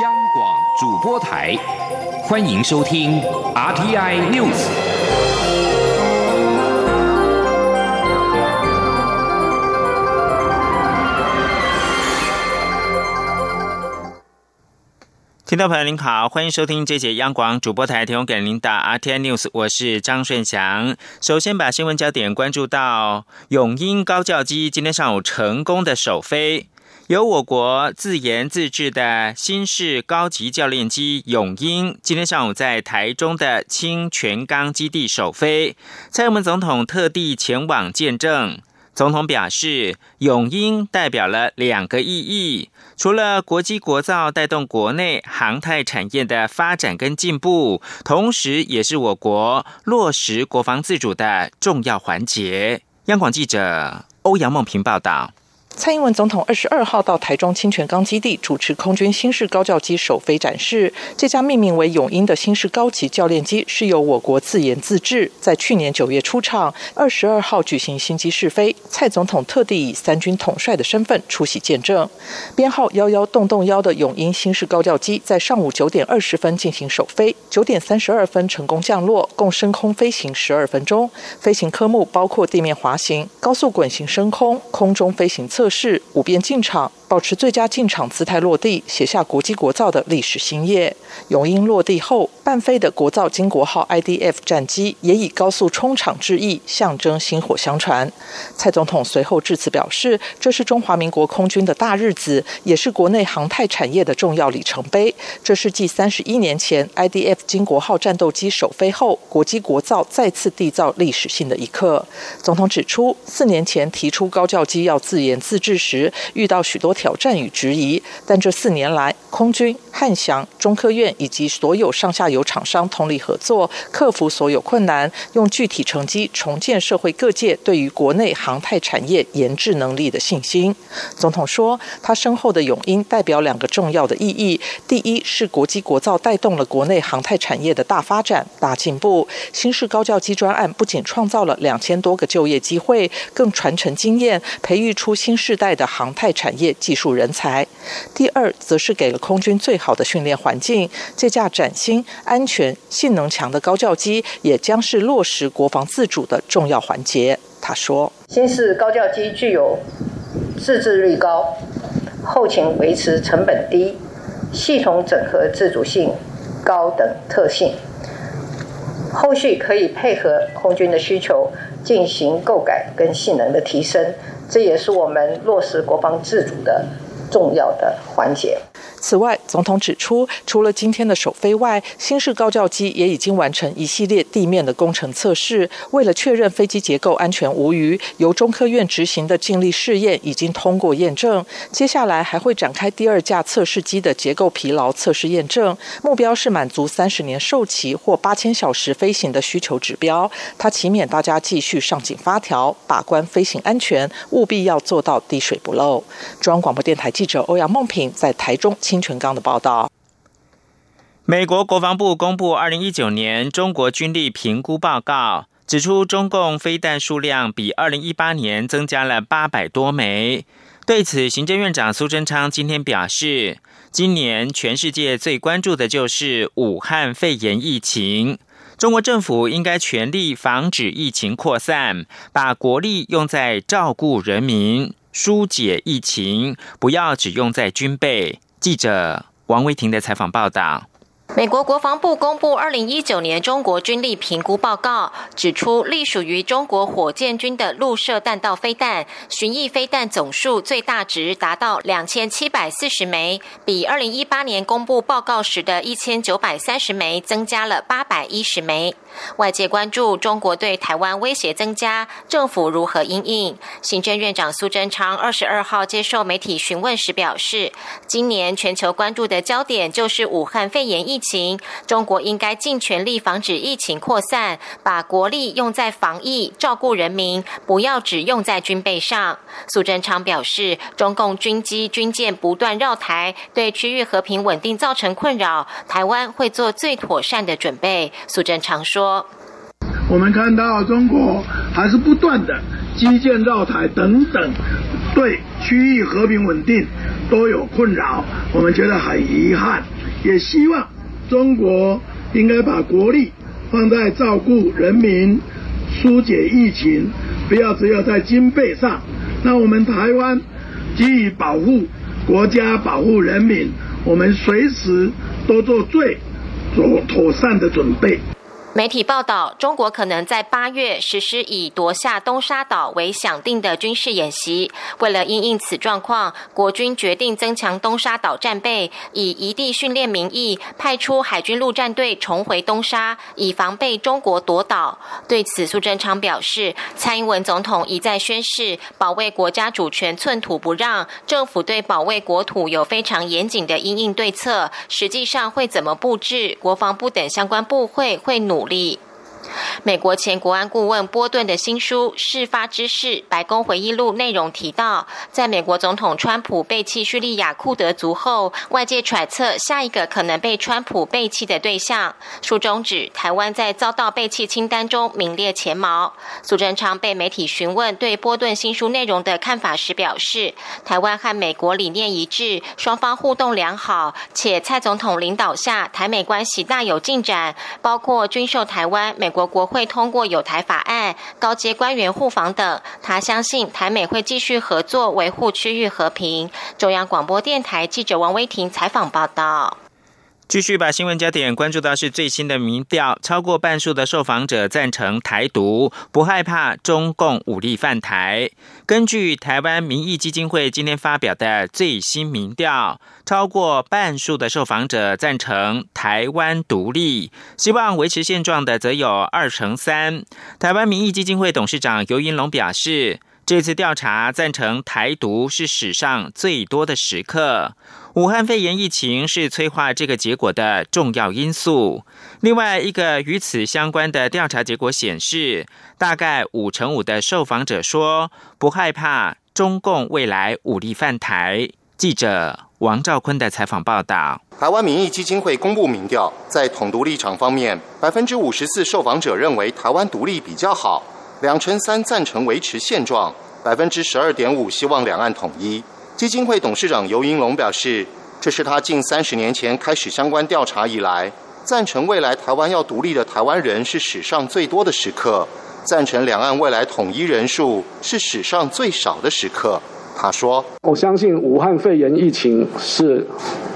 央广主播台，欢迎收听 RTI News。听众朋友您好，欢迎收听这节央广主播台提供给您的 RTI News，我是张顺祥。首先把新闻焦点关注到永鹰高教机今天上午成功的首飞。由我国自研自制的新式高级教练机“永鹰”今天上午在台中的清泉岗基地首飞，蔡英文总统特地前往见证。总统表示，“永鹰”代表了两个意义，除了国机国造带动国内航太产业的发展跟进步，同时也是我国落实国防自主的重要环节。央广记者欧阳梦平报道。蔡英文总统二十二号到台中清泉岗基地主持空军新式高教机首飞展示。这架命名为“永鹰”的新式高级教练机是由我国自研自制，在去年九月出厂，二十二号举行新机试飞。蔡总统特地以三军统帅的身份出席见证。编号幺幺洞洞幺的“永鹰”新式高教机在上午九点二十分进行首飞，九点三十二分成功降落，共升空飞行十二分钟。飞行科目包括地面滑行、高速滚行升空、空中飞行测。测试五遍进场。保持最佳进场姿态落地，写下国际国造的历史新页。永鹰落地后，半飞的国造金国号 IDF 战机也以高速冲场致意，象征薪火相传。蔡总统随后致辞表示，这是中华民国空军的大日子，也是国内航太产业的重要里程碑。这是继三十一年前 IDF 金国号战斗机首飞后，国机国造再次缔造历史性的一刻。总统指出，四年前提出高教机要自研自制时，遇到许多。挑战与质疑，但这四年来，空军、汉翔、中科院以及所有上下游厂商通力合作，克服所有困难，用具体成绩重建社会各界对于国内航太产业研制能力的信心。总统说，他身后的永鹰代表两个重要的意义：第一是国际国造带动了国内航太产业的大发展、大进步；新式高教机专案不仅创造了两千多个就业机会，更传承经验，培育出新世代的航太产业。技术人才，第二则是给了空军最好的训练环境。这架崭新、安全、性能强的高教机，也将是落实国防自主的重要环节。他说：“新式高教机具有自制率高、后勤维持成本低、系统整合自主性高等特性，后续可以配合空军的需求进行构改跟性能的提升。”这也是我们落实国防自主的重要的环节。此外，总统指出，除了今天的首飞外，新式高教机也已经完成一系列地面的工程测试。为了确认飞机结构安全无虞，由中科院执行的静力试验已经通过验证。接下来还会展开第二架测试机的结构疲劳测试验证，目标是满足三十年受期或八千小时飞行的需求指标。他祈勉大家继续上紧发条，把关飞行安全，务必要做到滴水不漏。中央广播电台记者欧阳梦平在台中。清泉岗的报道。美国国防部公布二零一九年中国军力评估报告，指出中共飞弹数量比二零一八年增加了八百多枚。对此，行政院长苏贞昌今天表示，今年全世界最关注的就是武汉肺炎疫情，中国政府应该全力防止疫情扩散，把国力用在照顾人民、疏解疫情，不要只用在军备。记者王维婷的采访报道。美国国防部公布二零一九年中国军力评估报告，指出隶属于中国火箭军的陆射弹道飞弹巡弋飞弹总数最大值达到两千七百四十枚，比二零一八年公布报告时的一千九百三十枚增加了八百一十枚。外界关注中国对台湾威胁增加，政府如何应应？行政院长苏贞昌二十二号接受媒体询问时表示，今年全球关注的焦点就是武汉肺炎疫。情，中国应该尽全力防止疫情扩散，把国力用在防疫、照顾人民，不要只用在军备上。苏贞昌表示，中共军机、军舰不断绕台，对区域和平稳定造成困扰，台湾会做最妥善的准备。苏贞昌说：“我们看到中国还是不断的基建绕台等等，对区域和平稳定都有困扰，我们觉得很遗憾，也希望中国应该把国力放在照顾人民、疏解疫情，不要只有在经费上。那我们台湾给予保护国家、保护人民，我们随时都做最妥妥善的准备。媒体报道，中国可能在八月实施以夺下东沙岛为响定的军事演习。为了应应此状况，国军决定增强东沙岛战备，以移地训练名义派出海军陆战队重回东沙，以防备中国夺岛。对此，苏贞昌表示，蔡英文总统一再宣示保卫国家主权寸土不让，政府对保卫国土有非常严谨的应应对策。实际上会怎么布置，国防部等相关部会会努。努力。美国前国安顾问波顿的新书《事发之事：白宫回忆录》内容提到，在美国总统川普背弃叙利亚库德族后，外界揣测下一个可能被川普背弃的对象。书中指台湾在遭到背弃清单中名列前茅。苏贞昌被媒体询问对波顿新书内容的看法时表示，台湾和美国理念一致，双方互动良好，且蔡总统领导下台美关系大有进展，包括军售台湾美。国国会通过有台法案、高阶官员互访等，他相信台美会继续合作，维护区域和平。中央广播电台记者王威婷采访报道。继续把新闻焦点关注到是最新的民调，超过半数的受访者赞成台独，不害怕中共武力犯台。根据台湾民意基金会今天发表的最新民调，超过半数的受访者赞成台湾独立，希望维持现状的则有二成三。台湾民意基金会董事长尤银龙表示，这次调查赞成台独是史上最多的时刻。武汉肺炎疫情是催化这个结果的重要因素。另外一个与此相关的调查结果显示，大概五成五的受访者说不害怕中共未来武力犯台。记者王兆坤的采访报道：台湾民意基金会公布民调，在统独立场方面，百分之五十四受访者认为台湾独立比较好，两成三赞成维持现状，百分之十二点五希望两岸统一。基金会董事长尤英龙表示，这是他近三十年前开始相关调查以来，赞成未来台湾要独立的台湾人是史上最多的时刻，赞成两岸未来统一人数是史上最少的时刻。他说：“我相信武汉肺炎疫情是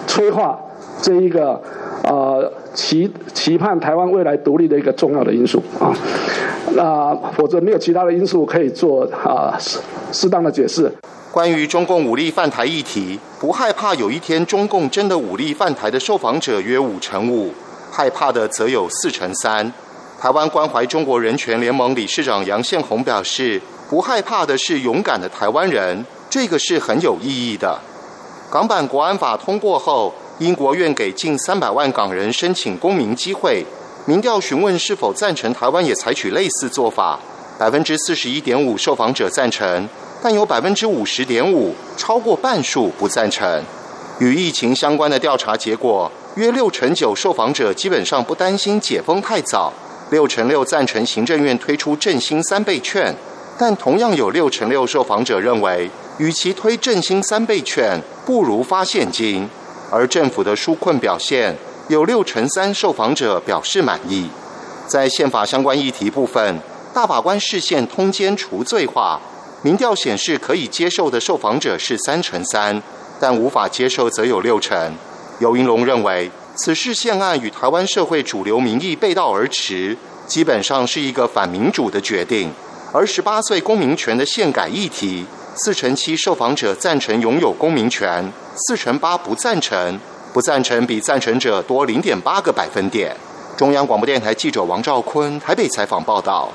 催化这一个呃期期盼台湾未来独立的一个重要的因素啊，那否则没有其他的因素可以做啊适适当的解释。”关于中共武力犯台议题，不害怕有一天中共真的武力犯台的受访者约五成五，害怕的则有四成三。台湾关怀中国人权联盟理事长杨宪宏表示，不害怕的是勇敢的台湾人，这个是很有意义的。港版国安法通过后，英国愿给近三百万港人申请公民机会。民调询问是否赞成台湾也采取类似做法，百分之四十一点五受访者赞成。但有百分之五十点五，超过半数不赞成。与疫情相关的调查结果，约六成九受访者基本上不担心解封太早，六成六赞成行政院推出振兴三倍券。但同样有六成六受访者认为，与其推振兴三倍券，不如发现金。而政府的纾困表现，有六成三受访者表示满意。在宪法相关议题部分，大法官视线通奸除罪化。民调显示，可以接受的受访者是三成三，但无法接受则有六成。尤英龙认为，此事宪案与台湾社会主流民意背道而驰，基本上是一个反民主的决定。而十八岁公民权的宪改议题，四成七受访者赞成拥有公民权，四成八不赞成，不赞成比赞成者多零点八个百分点。中央广播电台记者王兆坤台北采访报道。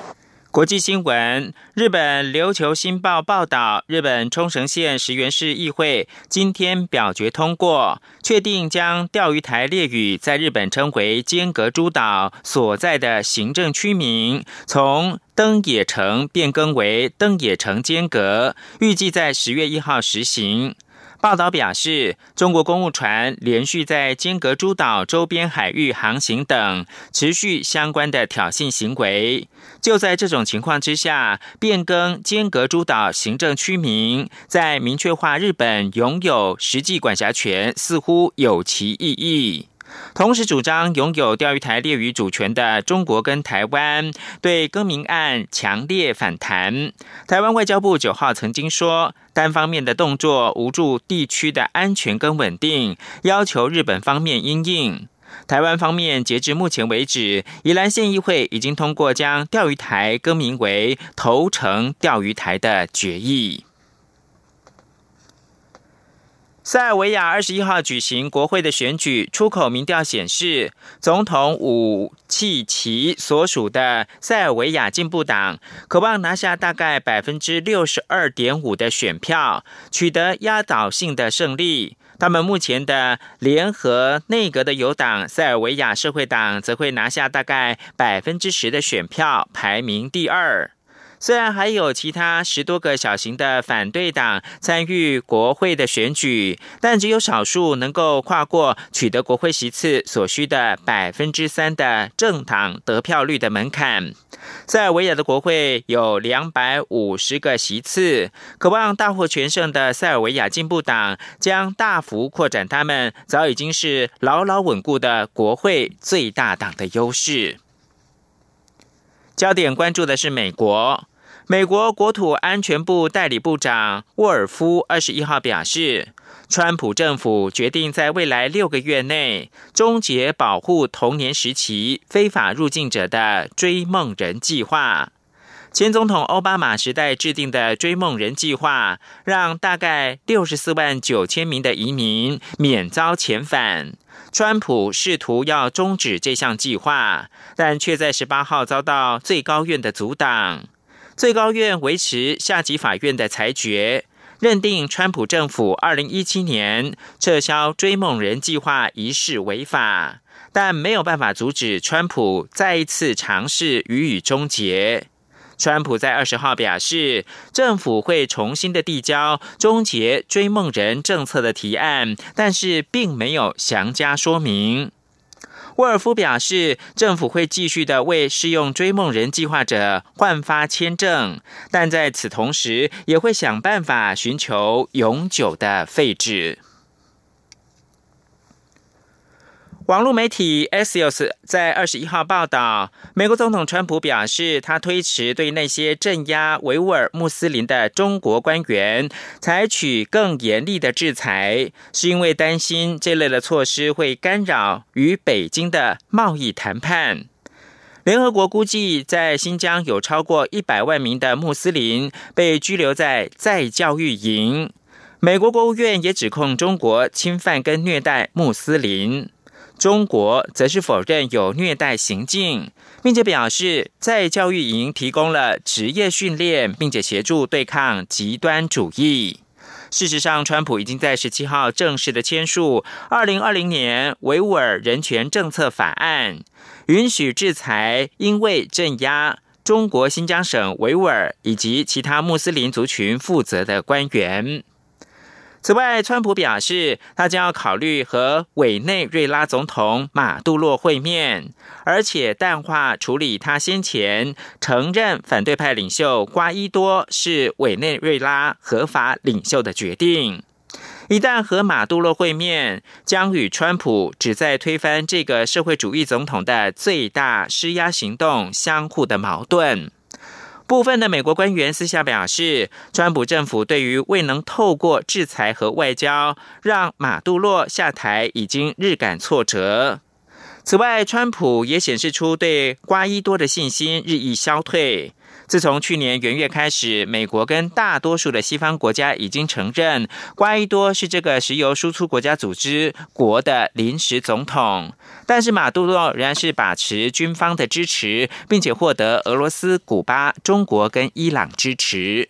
国际新闻：日本琉球新报报道，日本冲绳县石原市议会今天表决通过，确定将钓鱼台列屿在日本称为尖阁诸岛所在的行政区名，从登野城变更为登野城尖阁，预计在十月一号实行。报道表示，中国公务船连续在尖阁诸岛周边海域航行等，持续相关的挑衅行为。就在这种情况之下，变更尖阁诸岛行政区名，在明确化日本拥有实际管辖权，似乎有其意义。同时主张拥有钓鱼台列屿主权的中国跟台湾，对更名案强烈反弹。台湾外交部九号曾经说，单方面的动作无助地区的安全跟稳定，要求日本方面应应。台湾方面截至目前为止，宜兰县议会已经通过将钓鱼台更名为头城钓鱼台的决议。塞尔维亚二十一号举行国会的选举，出口民调显示，总统武契奇所属的塞尔维亚进步党渴望拿下大概百分之六十二点五的选票，取得压倒性的胜利。他们目前的联合内阁的友党塞尔维亚社会党则会拿下大概百分之十的选票，排名第二。虽然还有其他十多个小型的反对党参与国会的选举，但只有少数能够跨过取得国会席次所需的百分之三的政党得票率的门槛。塞尔维亚的国会有两百五十个席次，渴望大获全胜的塞尔维亚进步党将大幅扩展他们早已经是牢牢稳固的国会最大党的优势。焦点关注的是美国。美国国土安全部代理部长沃尔夫二十一号表示，川普政府决定在未来六个月内终结保护童年时期非法入境者的追梦人计划。前总统奥巴马时代制定的追梦人计划，让大概六十四万九千名的移民免遭遣返。川普试图要终止这项计划，但却在十八号遭到最高院的阻挡。最高院维持下级法院的裁决，认定川普政府二零一七年撤销追梦人计划一事违法，但没有办法阻止川普再一次尝试予以终结。川普在二十号表示，政府会重新的递交终结追梦人政策的提案，但是并没有详加说明。沃尔夫表示，政府会继续的为适用追梦人计划者换发签证，但在此同时，也会想办法寻求永久的废止。网络媒体 Axios 在二十一号报道，美国总统川普表示，他推迟对那些镇压维吾尔穆斯林的中国官员采取更严厉的制裁，是因为担心这类的措施会干扰与北京的贸易谈判。联合国估计，在新疆有超过一百万名的穆斯林被拘留在再教育营。美国国务院也指控中国侵犯跟虐待穆斯林。中国则是否认有虐待行径，并且表示在教育营提供了职业训练，并且协助对抗极端主义。事实上，川普已经在十七号正式的签署二零二零年维吾尔人权政策法案，允许制裁因为镇压中国新疆省维吾尔以及其他穆斯林族群负责的官员。此外，川普表示，他将要考虑和委内瑞拉总统马杜洛会面，而且淡化处理他先前承认反对派领袖瓜伊多是委内瑞拉合法领袖的决定。一旦和马杜洛会面，将与川普旨在推翻这个社会主义总统的最大施压行动相互的矛盾。部分的美国官员私下表示，川普政府对于未能透过制裁和外交让马杜洛下台，已经日感挫折。此外，川普也显示出对瓜伊多的信心日益消退。自从去年元月开始，美国跟大多数的西方国家已经承认瓜伊多是这个石油输出国家组织国的临时总统，但是马杜罗仍然是把持军方的支持，并且获得俄罗斯、古巴、中国跟伊朗支持。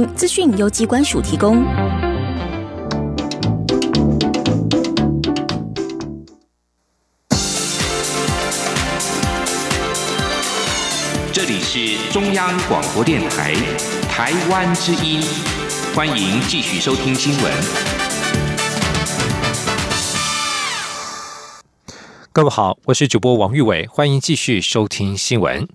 资讯由机关署提供。这里是中央广播电台台湾之音，欢迎继续收听新闻。各位好，我是主播王玉伟，欢迎继续收听新闻。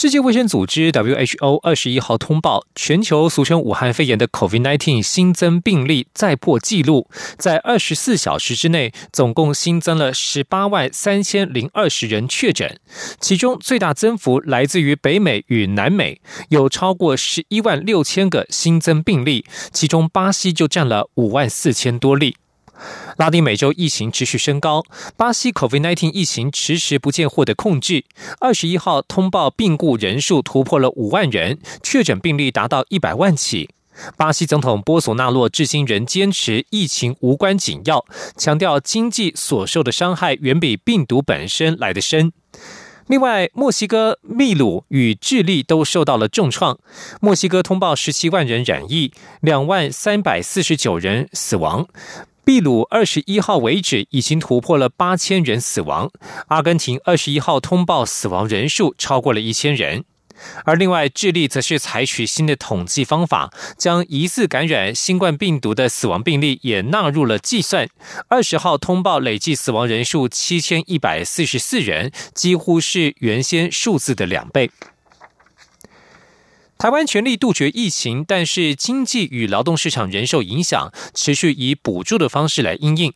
世界卫生组织 （WHO） 二十一号通报，全球俗称武汉肺炎的 COVID-19 新增病例再破纪录，在二十四小时之内，总共新增了十八万三千零二十人确诊，其中最大增幅来自于北美与南美，有超过十一万六千个新增病例，其中巴西就占了五万四千多例。拉丁美洲疫情持续升高，巴西 COVID-19 疫情迟迟不见获得控制。二十一号通报病故人数突破了五万人，确诊病例达到一百万起。巴西总统波索纳洛至今仍坚持疫情无关紧要，强调经济所受的伤害远比病毒本身来得深。另外，墨西哥、秘鲁与智利都受到了重创。墨西哥通报十七万人染疫，两万三百四十九人死亡。秘鲁二十一号为止已经突破了八千人死亡，阿根廷二十一号通报死亡人数超过了一千人，而另外智利则是采取新的统计方法，将疑似感染新冠病毒的死亡病例也纳入了计算。二十号通报累计死亡人数七千一百四十四人，几乎是原先数字的两倍。台湾全力杜绝疫情，但是经济与劳动市场仍受影响，持续以补助的方式来应应。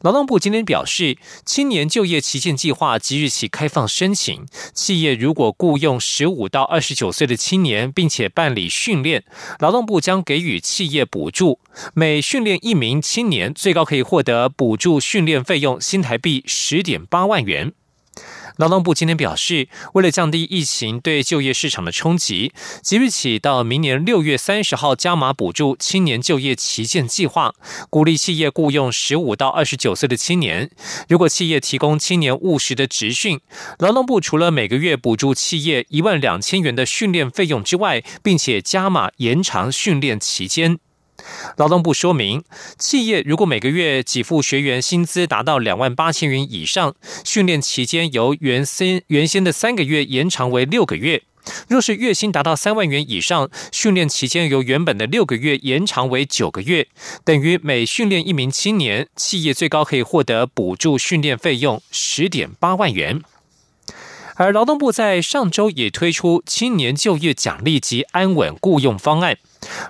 劳动部今天表示，青年就业旗舰计划即日起开放申请，企业如果雇佣十五到二十九岁的青年，并且办理训练，劳动部将给予企业补助，每训练一名青年，最高可以获得补助训练费用新台币十点八万元。劳动部今天表示，为了降低疫情对就业市场的冲击，即日起到明年六月三十号加码补助青年就业旗舰计划，鼓励企业雇佣十五到二十九岁的青年。如果企业提供青年务实的职训，劳动部除了每个月补助企业一万两千元的训练费用之外，并且加码延长训练期间。劳动部说明，企业如果每个月给付学员薪资达到两万八千元以上，训练期间由原先原先的三个月延长为六个月；若是月薪达到三万元以上，训练期间由原本的六个月延长为九个月，等于每训练一名青年，企业最高可以获得补助训练费用十点八万元。而劳动部在上周也推出青年就业奖励及安稳雇佣方案。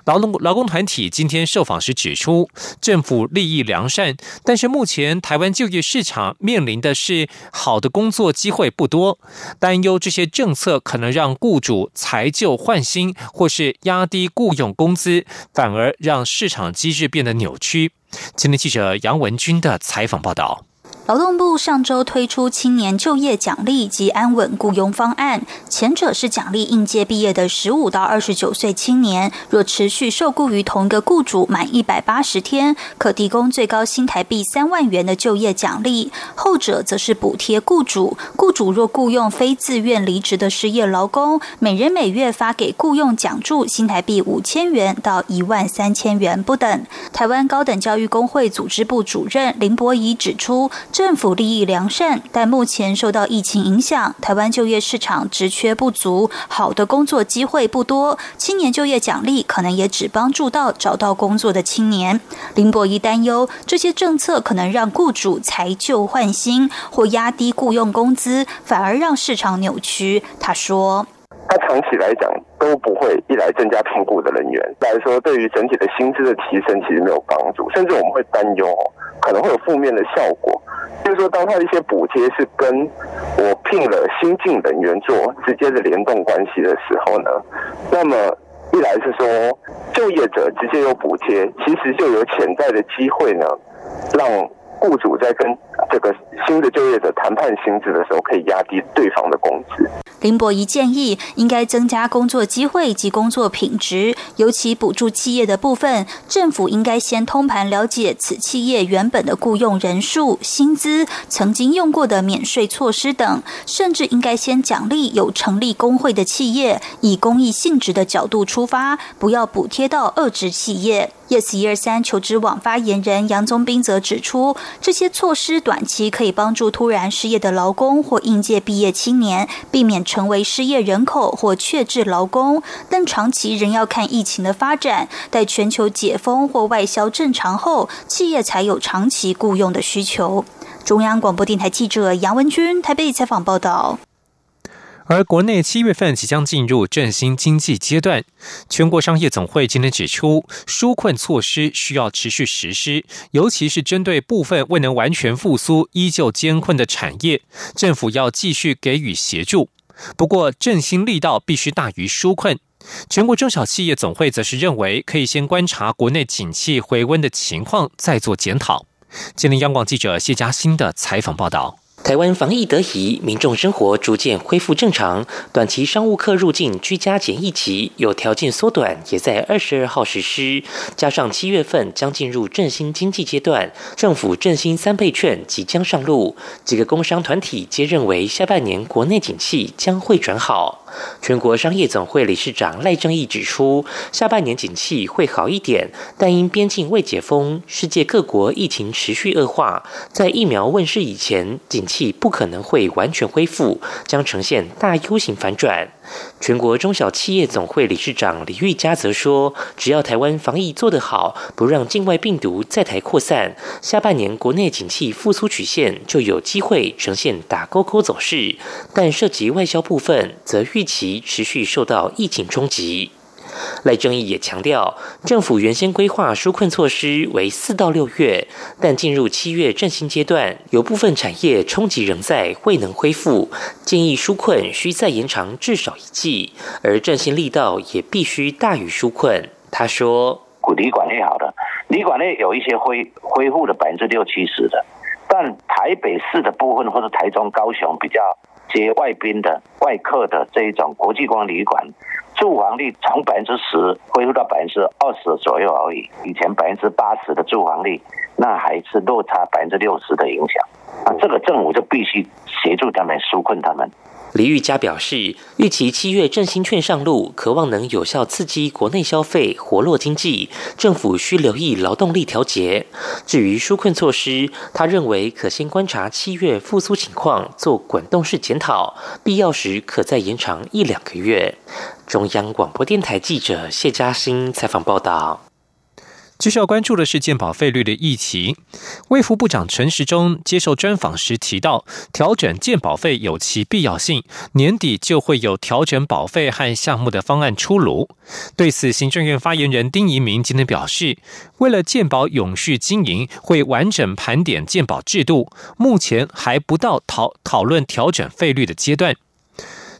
劳动劳工团体今天受访时指出，政府利益良善，但是目前台湾就业市场面临的是好的工作机会不多，担忧这些政策可能让雇主裁旧换新，或是压低雇佣工资，反而让市场机制变得扭曲。今天记者杨文军的采访报道。劳动部上周推出青年就业奖励及安稳雇佣方案，前者是奖励应届毕业的十五到二十九岁青年，若持续受雇于同一个雇主满一百八十天，可提供最高新台币三万元的就业奖励；后者则是补贴雇主，雇主若雇佣非自愿离职的失业劳工，每人每月发给雇佣奖助新台币五千元到一万三千元不等。台湾高等教育工会组织部主任林博仪指出。政府利益良善，但目前受到疫情影响，台湾就业市场职缺不足，好的工作机会不多，青年就业奖励可能也只帮助到找到工作的青年。林博仪担忧，这些政策可能让雇主裁旧换新，或压低雇佣工资，反而让市场扭曲。他说。它长期来讲都不会一来增加评估的人员，来说对于整体的薪资的提升其实没有帮助，甚至我们会担忧可能会有负面的效果。就是说，当他一些补贴是跟我聘了新进人员做直接的联动关系的时候呢，那么一来是说就业者直接有补贴，其实就有潜在的机会呢，让雇主在跟这个新的就业者谈判薪资的时候，可以压低对方的工资。林博仪建议，应该增加工作机会及工作品质，尤其补助企业的部分，政府应该先通盘了解此企业原本的雇佣人数、薪资、曾经用过的免税措施等，甚至应该先奖励有成立工会的企业，以公益性质的角度出发，不要补贴到二职企业。Yes 一二三求职网发言人杨宗斌则指出，这些措施短期可以帮助突然失业的劳工或应届毕业青年避免成为失业人口或确制劳工，但长期仍要看疫情的发展，待全球解封或外销正常后，企业才有长期雇佣的需求。中央广播电台记者杨文君台北采访报道。而国内七月份即将进入振兴经济阶段，全国商业总会今天指出，纾困措施需要持续实施，尤其是针对部分未能完全复苏、依旧艰困的产业，政府要继续给予协助。不过，振兴力道必须大于纾困。全国中小企业总会则是认为，可以先观察国内景气回温的情况，再做检讨。今天，央广记者谢嘉欣的采访报道。台湾防疫得宜，民众生活逐渐恢复正常。短期商务客入境居家检疫期有条件缩短，也在二十二号实施。加上七月份将进入振兴经济阶段，政府振兴三倍券即将上路，几个工商团体皆认为下半年国内景气将会转好。全国商业总会理事长赖正义指出，下半年景气会好一点，但因边境未解封，世界各国疫情持续恶化，在疫苗问世以前，景气不可能会完全恢复，将呈现大 U 型反转。全国中小企业总会理事长李玉佳则说，只要台湾防疫做得好，不让境外病毒在台扩散，下半年国内景气复苏曲线就有机会呈现打勾勾走势。但涉及外销部分，则预期持续受到疫情冲击。赖正义也强调，政府原先规划纾困措施为四到六月，但进入七月振兴阶段，有部分产业冲击仍在，未能恢复，建议纾困需再延长至少一季，而振兴力道也必须大于纾困。他说：“旅馆业好的，旅馆业有一些恢恢复了百分之六七十的，但台北市的部分或者台中、高雄比较接外宾的外客的这一种国际光旅馆。”住房率从百分之十恢复到百分之二十左右而已，以前百分之八十的住房率，那还是落差百分之六十的影响。啊，这个政府就必须协助他们纾困他们。李玉佳表示，预期七月振兴券上路，渴望能有效刺激国内消费，活络经济。政府需留意劳动力调节。至于纾困措施，他认为可先观察七月复苏情况，做滚动式检讨，必要时可再延长一两个月。中央广播电台记者谢嘉欣采访报道。继续要关注的是健保费率的议题。卫福部长陈时中接受专访时提到，调整健保费有其必要性，年底就会有调整保费和项目的方案出炉。对此，行政院发言人丁仪明今天表示，为了健保永续经营，会完整盘点健保制度，目前还不到讨讨论调整费率的阶段。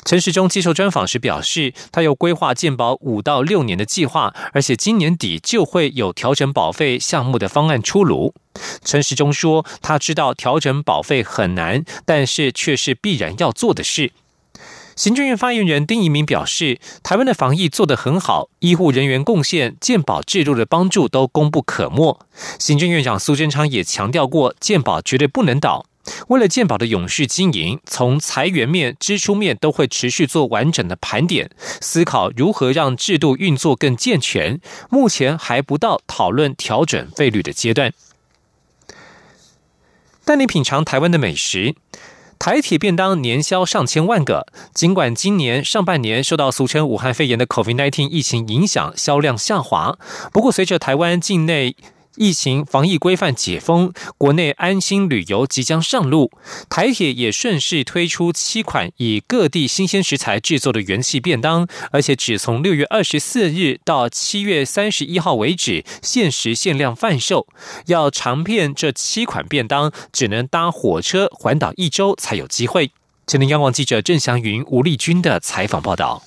陈时中接受专访时表示，他有规划健保五到六年的计划，而且今年底就会有调整保费项目的方案出炉。陈时中说，他知道调整保费很难，但是却是必然要做的事。行政院发言人丁一明表示，台湾的防疫做得很好，医护人员贡献、健保制度的帮助都功不可没。行政院长苏贞昌也强调过，健保绝对不能倒。为了健保的永续经营，从财源面、支出面都会持续做完整的盘点，思考如何让制度运作更健全。目前还不到讨论调整费率的阶段。带你品尝台湾的美食，台铁便当年销上千万个。尽管今年上半年受到俗称武汉肺炎的 COVID-19 疫情影响，销量下滑，不过随着台湾境内疫情防疫规范解封，国内安心旅游即将上路。台铁也顺势推出七款以各地新鲜食材制作的元气便当，而且只从六月二十四日到七月三十一号为止限时限量贩售。要尝遍这七款便当，只能搭火车环岛一周才有机会。今天央广记者郑祥云、吴丽君的采访报道。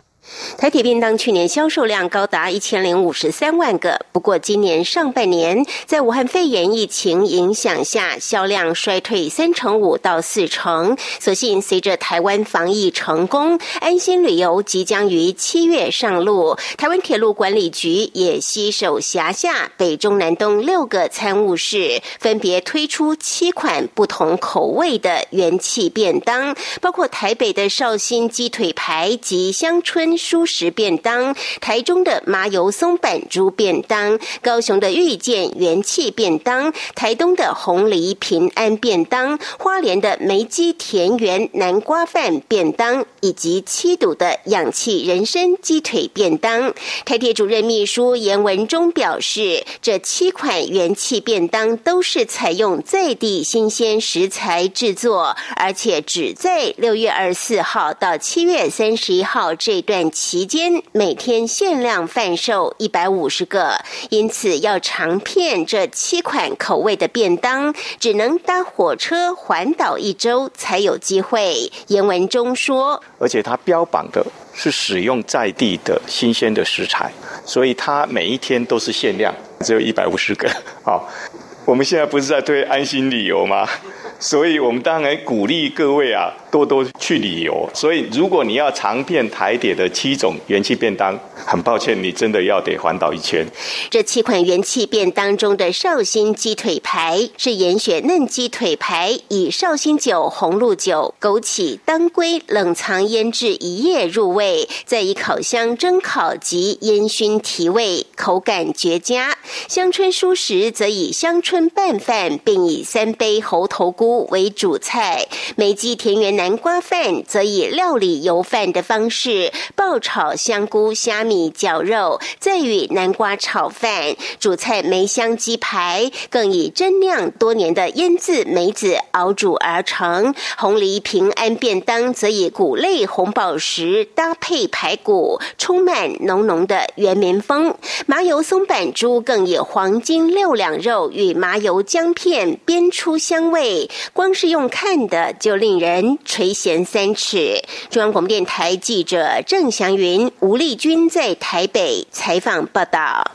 台铁便当去年销售量高达一千零五十三万个，不过今年上半年在武汉肺炎疫情影响下，销量衰退三成五到四成。所幸随着台湾防疫成功，安心旅游即将于七月上路。台湾铁路管理局也携手辖下北中南东六个参务室，分别推出七款不同口味的元气便当，包括台北的绍兴鸡腿排及香春。舒适便当，台中的麻油松板猪便当，高雄的遇见元气便当，台东的红梨平安便当，花莲的梅基田园南瓜饭便当，以及七堵的氧气人参鸡腿便当。台铁主任秘书严文忠表示，这七款元气便当都是采用在地新鲜食材制作，而且只在六月二十四号到七月三十一号这段。期间每天限量贩售一百五十个，因此要尝遍这七款口味的便当，只能搭火车环岛一周才有机会。严文中说，而且它标榜的是使用在地的新鲜的食材，所以它每一天都是限量，只有一百五十个。好，我们现在不是在推安心旅游吗？所以我们当然鼓励各位啊。多多去旅游，所以如果你要尝遍台铁的七种元气便当，很抱歉，你真的要得环岛一圈。这七款元气便当中的绍兴鸡腿排是严选嫩鸡腿排，以绍兴酒、红露酒、枸杞、当归冷藏腌制一夜入味，再以烤箱蒸烤及烟熏提味，口感绝佳。香椿蔬食则以香椿拌饭，并以三杯猴头菇为主菜，梅基田园。南瓜饭则以料理油饭的方式爆炒香菇、虾米、绞肉，再与南瓜炒饭。主菜梅香鸡排更以蒸酿多年的腌制梅子熬煮而成。红梨平安便当则以谷类红宝石搭配排骨，充满浓浓的原民风。麻油松板猪更以黄金六两肉与麻油姜片煸出香味，光是用看的就令人。垂涎三尺。中央广播电台记者郑祥云、吴丽君在台北采访报道。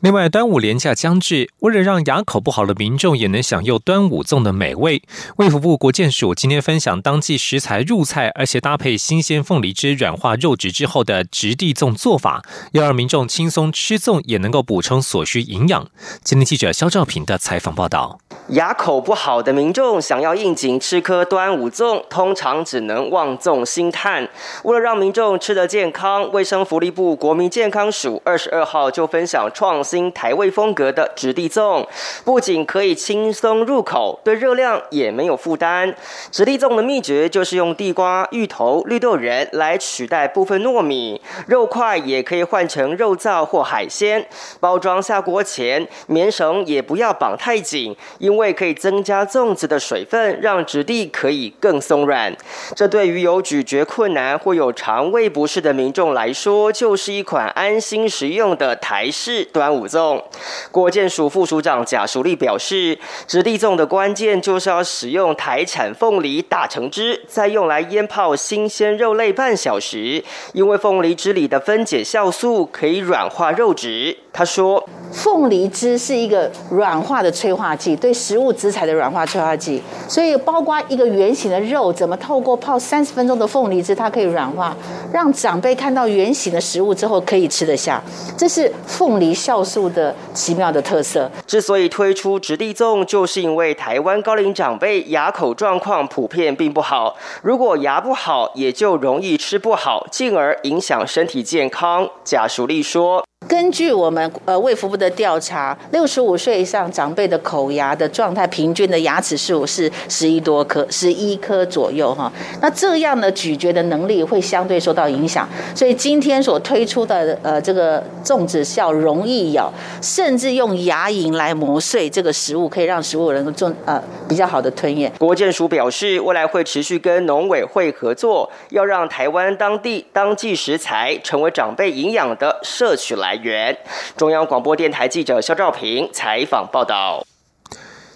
另外，端午连假将至，为了让牙口不好的民众也能享用端午粽的美味，卫福部国健署今天分享当季食材入菜，而且搭配新鲜凤梨汁软化肉质之后的直地粽做法，要让民众轻松吃粽也能够补充所需营养。今天记者肖兆平的采访报道：牙口不好的民众想要应景吃颗端午粽，通常只能望粽兴叹。为了让民众吃得健康，卫生福利部国民健康署二十二号就分享创。新台味风格的直地粽，不仅可以轻松入口，对热量也没有负担。直地粽的秘诀就是用地瓜、芋头、绿豆仁来取代部分糯米，肉块也可以换成肉燥或海鲜。包装下锅前，棉绳也不要绑太紧，因可以增加粽子的水分，让质地可以更松软。这对于有咀嚼困难或有肠胃不适的民众来说，就是一款安心食用的台式端午。粽，国建署副署长贾淑丽表示，质地粽的关键就是要使用台产凤梨打成汁，再用来腌泡新鲜肉类半小时，因为凤梨汁里的分解酵素可以软化肉质。他说，凤梨汁是一个软化的催化剂，对食物质材的软化催化剂，所以包括一个圆形的肉，怎么透过泡三十分钟的凤梨汁，它可以软化，让长辈看到圆形的食物之后可以吃得下，这是凤梨酵。素的奇妙的特色。之所以推出直地粽，就是因为台湾高龄长辈牙口状况普遍并不好。如果牙不好，也就容易吃不好，进而影响身体健康。贾淑丽说。根据我们呃卫福部的调查，六十五岁以上长辈的口牙的状态，平均的牙齿数是十一多颗，十一颗左右哈。那这样的咀嚼的能力会相对受到影响，所以今天所推出的呃这个粽子要容易咬，甚至用牙龈来磨碎这个食物，可以让食物能够重呃比较好的吞咽。郭建署表示，未来会持续跟农委会合作，要让台湾当地当季食材成为长辈营养的摄取来。来源：中央广播电台记者肖兆平采访报道。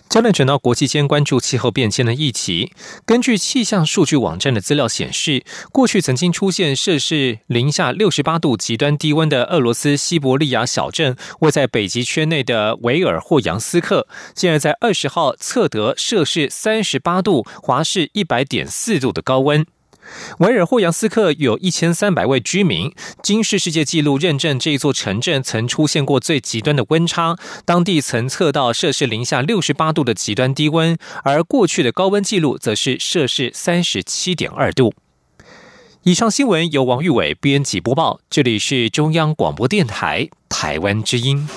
焦点转到国际间关注气候变迁的议题。根据气象数据网站的资料显示，过去曾经出现摄氏零下六十八度极端低温的俄罗斯西伯利亚小镇，位在北极圈内的维尔霍扬斯克，竟然在二十号测得摄氏三十八度、华氏一百点四度的高温。维尔霍扬斯克有一千三百位居民，金世世界纪录认证这一座城镇曾出现过最极端的温差，当地曾测到摄氏零下六十八度的极端低温，而过去的高温纪录则是摄氏三十七点二度。以上新闻由王玉伟编辑播报，这里是中央广播电台台湾之音。